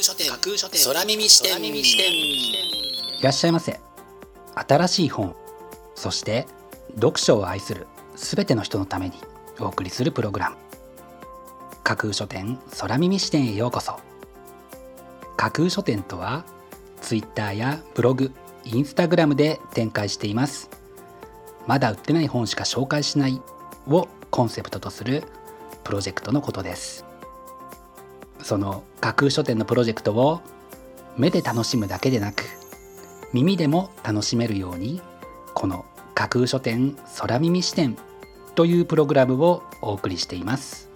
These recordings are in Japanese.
空書店架空書店。空耳視点。いらっしゃいませ。新しい本。そして読書を愛するすべての人のためにお送りするプログラム。架空書店空耳視点へようこそ。架空書店とはツイッターやブログインスタグラムで展開しています。まだ売ってない本しか紹介しないをコンセプトとするプロジェクトのことですその架空書店のプロジェクトを目で楽しむだけでなく耳でも楽しめるようにこの架空書店空耳視点というプログラムをお送りしています。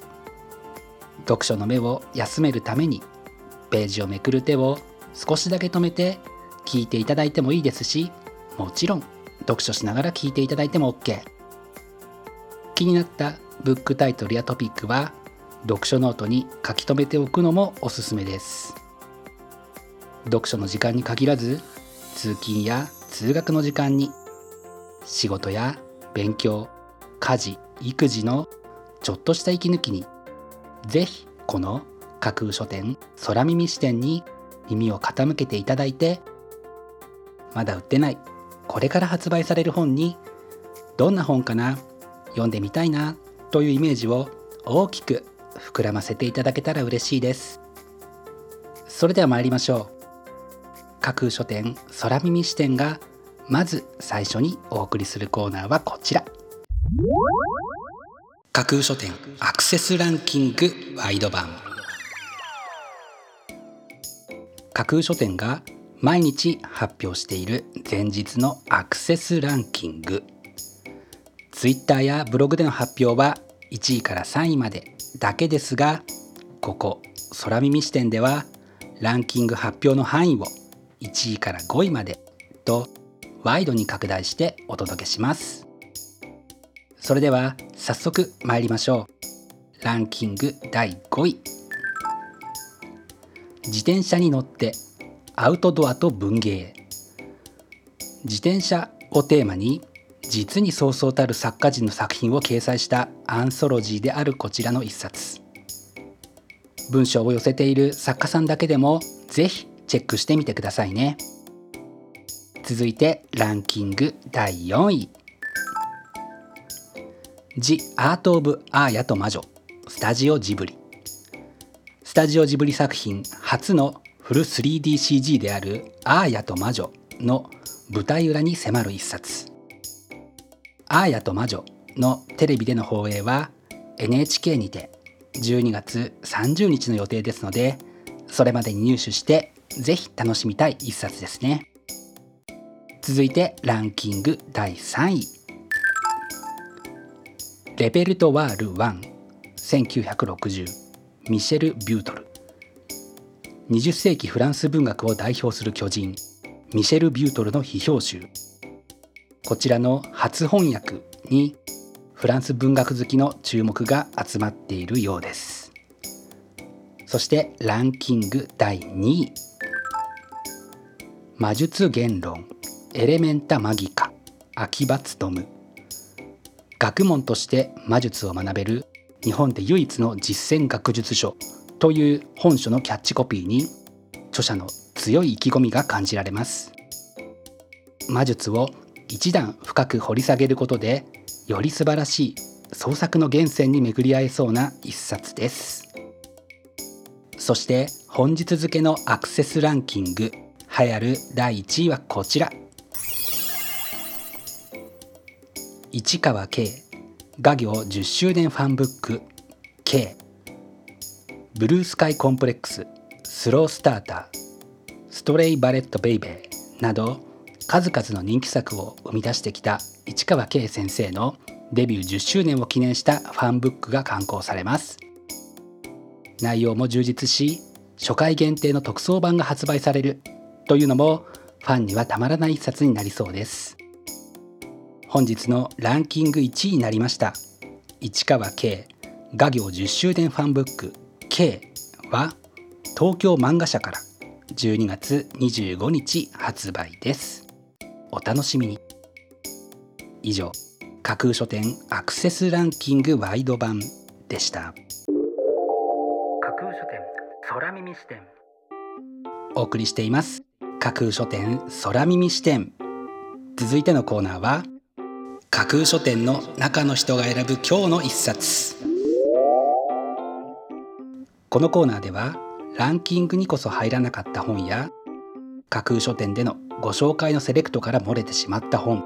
読書の目を休めるためにページをめくる手を少しだけ止めて聞いていただいてもいいですしもちろん読書しながら聞いていただいても OK 気になったブックタイトルやトピックは読書ノートに書き留めておくのもおすすめです。読書の時間に限らず通勤や通学の時間に仕事や勉強家事育児のちょっとした息抜きにぜひこの架空書店空耳支店に耳を傾けていただいてまだ売ってないこれから発売される本にどんな本かな読んでみたいなというイメージを大きく膨らませていただけたら嬉しいです。それでは参りましょう。架空書店空耳視点がまず最初にお送りするコーナーはこちら。架空書店アクセスランキングワイド版。架空書店が毎日発表している前日のアクセスランキング。Twitter やブログでの発表は1位から3位まで。だけですがここ空耳視点ではランキング発表の範囲を1位から5位までとワイドに拡大してお届けします。それでは早速参りましょう。ランキング第5位。自転車に乗ってアウトドアと文芸。自転車をテーマに実にそうそうたる作家人の作品を掲載したアンソロジーであるこちらの一冊。文章を寄せている作家さんだけでもぜひチェックしてみてくださいね。続いてランキング第4位「ジ・アート・オブ・アーヤと魔女」スタジオジブリ。スタジオジブリ作品初のフル 3DCG である「アーヤと魔女」の舞台裏に迫る一冊。アーヤと魔女のテレビでの放映は NHK にて12月30日の予定ですのでそれまでに入手してぜひ楽しみたい一冊ですね。続いてランキング第3位。レベルトワール11960ミシェル・ビュートル。20世紀フランス文学を代表する巨人ミシェル・ビュートルの批評集。こちらの初翻訳にフランス文学好きの注目が集まっているようです。そしてランキング第2位。魔術言論。エレメンタマギカ。秋葉務学問として魔術を学べる。日本で唯一の実践学術書。という本書のキャッチコピーに。著者の強い意気込みが感じられます。魔術を一段深く掘り下げることでより素晴らしい創作の源泉に巡り合えそうな一冊です。そして本日付のアクセスランキング流行る第1位はこちら。市川圭画業10周年ファンブック K ブルースカイコンプレックススロースターターストレイバレットベイベーなど数々の人気作を生み出してきた市川圭先生のデビュー10周年を記念したファンブックが刊行されます。内容も充実し初回限定の特装版が発売されるというのもファンにはたまらない一冊になりそうです。本日のランキング1位になりました市川圭画業10周年ファンブック。K は東京漫画社から12月25日発売です。お楽しみに。以上架空書店アクセスランキングワイド版でした。架空書店空耳視点。お送りしています。架空書店空耳視点。続いてのコーナーは架空書店の中の人が選ぶ今日の一冊。このコーナーではランキングにこそ入らなかった本や架空書店でのご紹介のセレクトから漏れてしまった本。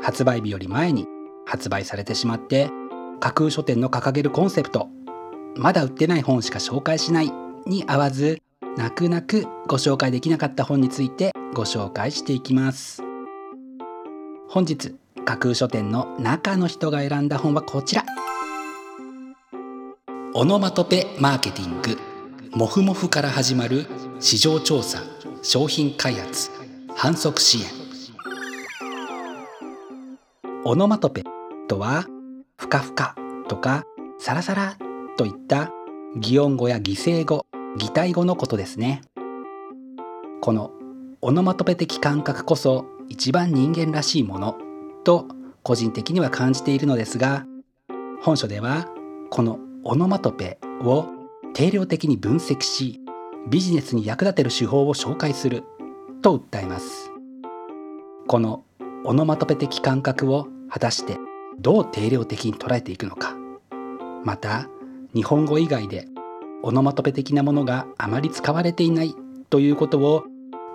発売日より前に発売されてしまって架空書店の掲げるコンセプトまだ売ってない本しか紹介しないに合わず泣く泣くご紹介できなかった本についてご紹介していきます。本日架空書店の中の人が選んだ本はこちら。オノマトペマーケティングモフモフから始まる市場調査。商品開発販促支援。オノマトペとはふかふかとかサラサラといった擬音語や擬声語擬態語のことですね。このオノマトペ的感覚こそ一番人間らしいものと個人的には感じているのですが本書ではこのオノマトペを定量的に分析しビジネスに役立てる手法を紹介すると訴えます。このオノマトペ的感覚を果たしてどう定量的に捉えていくのか。また日本語以外でオノマトペ的なものがあまり使われていないということを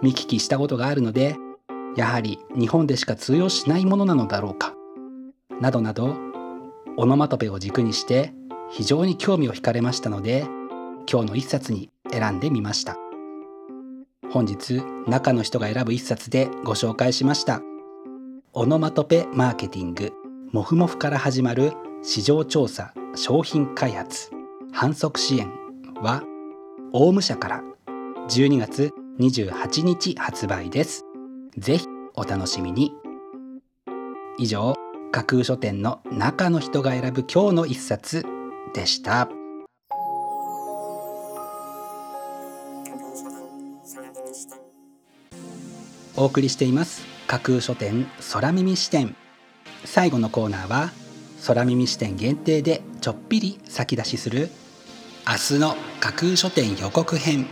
見聞きしたことがあるのでやはり日本でしか通用しないものなのだろうか。などなどオノマトペを軸にして非常に興味を惹かれましたので今日の一冊に選んでみました。本日中の人が選ぶ一冊でご紹介しました。オノマトペマーケティング。モフモフから始まる市場調査商品開発販促支援はオウム社から。12月28日発売です。ぜひお楽しみに。以上架空書店の中の人が選ぶ今日の一冊でした。お送りしています。架空書店空耳視点。最後のコーナーは空耳視点限定でちょっぴり先出しする明日の架空書店予告編。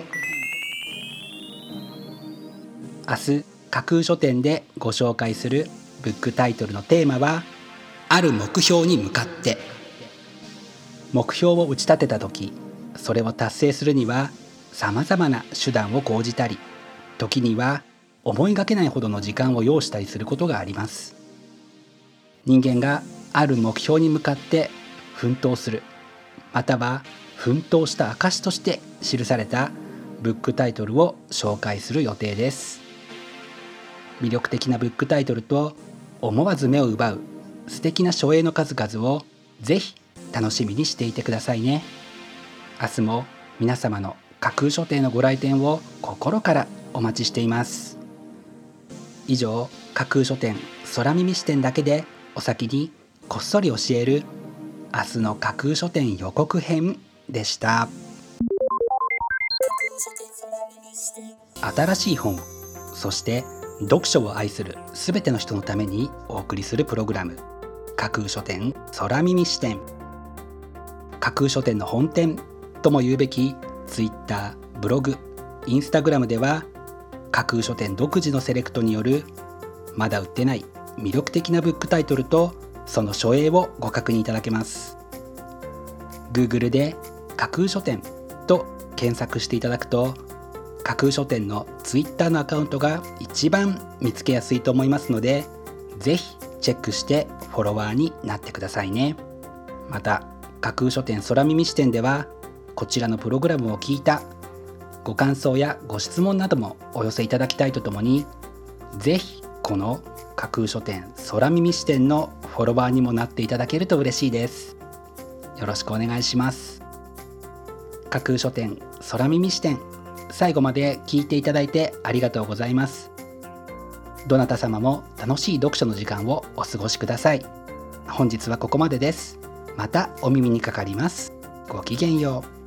明日架空書店でご紹介するブックタイトルのテーマはある目標に向かって。目標を打ち立てた時それを達成するにはさまざまな手段を講じたり時には思いがけないほどの時間を要したりすることがあります。人間がある目標に向かって奮闘する。または奮闘した証として記されたブックタイトルを紹介する予定です。魅力的なブックタイトルと思わず目を奪う。素敵な書影の数々をぜひ楽しみにしていてくださいね。明日も皆様の架空書店のご来店を心からお待ちしています。以上架空書店空耳視点だけでお先にこっそり教える明日の架空書店予告編でした新しい本そして読書を愛するすべての人のためにお送りするプログラム架空書店空耳視点架空書店の本店とも言うべき Twitter ブログインスタグラムでは架空書店独自のセレクトによるまだ売ってない魅力的なブックタイトルとその書影をご確認いただけます。Google で架空書店と検索していただくと架空書店の Twitter のアカウントが一番見つけやすいと思いますのでぜひチェックしてフォロワーになってくださいね。また架空書店空耳視点ではこちらのプログラムを聞いたご感想やご質問などもお寄せいただきたいとともにぜひこの架空書店空耳視点のフォロワーにもなっていただけると嬉しいです。よろしくお願いします。架空書店空耳視点最後まで聞いていただいてありがとうございます。どなた様も楽しい読書の時間をお過ごしください。本日はここまでです。またお耳にかかります。ごきげんよう。